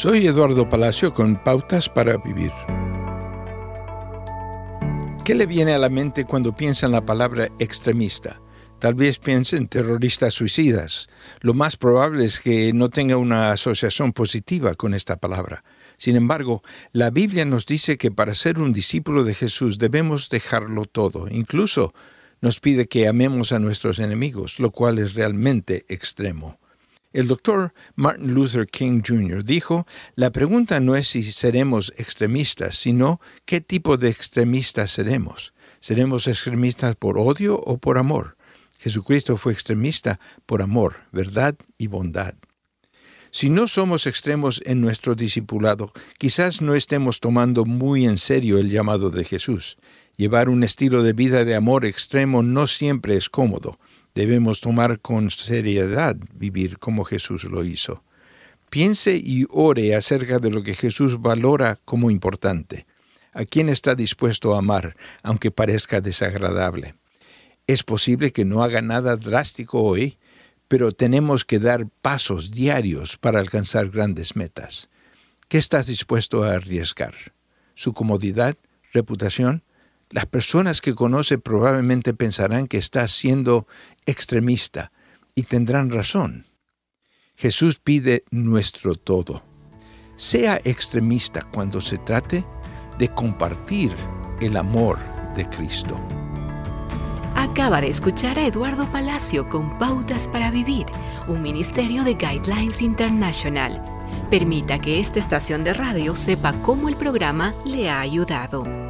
Soy Eduardo Palacio con Pautas para Vivir. ¿Qué le viene a la mente cuando piensa en la palabra extremista? Tal vez piense en terroristas suicidas. Lo más probable es que no tenga una asociación positiva con esta palabra. Sin embargo, la Biblia nos dice que para ser un discípulo de Jesús debemos dejarlo todo. Incluso nos pide que amemos a nuestros enemigos, lo cual es realmente extremo. El doctor Martin Luther King Jr. dijo, la pregunta no es si seremos extremistas, sino qué tipo de extremistas seremos. ¿Seremos extremistas por odio o por amor? Jesucristo fue extremista por amor, verdad y bondad. Si no somos extremos en nuestro discipulado, quizás no estemos tomando muy en serio el llamado de Jesús. Llevar un estilo de vida de amor extremo no siempre es cómodo. Debemos tomar con seriedad vivir como Jesús lo hizo. Piense y ore acerca de lo que Jesús valora como importante. ¿A quién está dispuesto a amar, aunque parezca desagradable? Es posible que no haga nada drástico hoy, pero tenemos que dar pasos diarios para alcanzar grandes metas. ¿Qué estás dispuesto a arriesgar? ¿Su comodidad? ¿Reputación? Las personas que conoce probablemente pensarán que estás siendo extremista y tendrán razón. Jesús pide nuestro todo. Sea extremista cuando se trate de compartir el amor de Cristo. Acaba de escuchar a Eduardo Palacio con Pautas para Vivir, un ministerio de Guidelines International. Permita que esta estación de radio sepa cómo el programa le ha ayudado.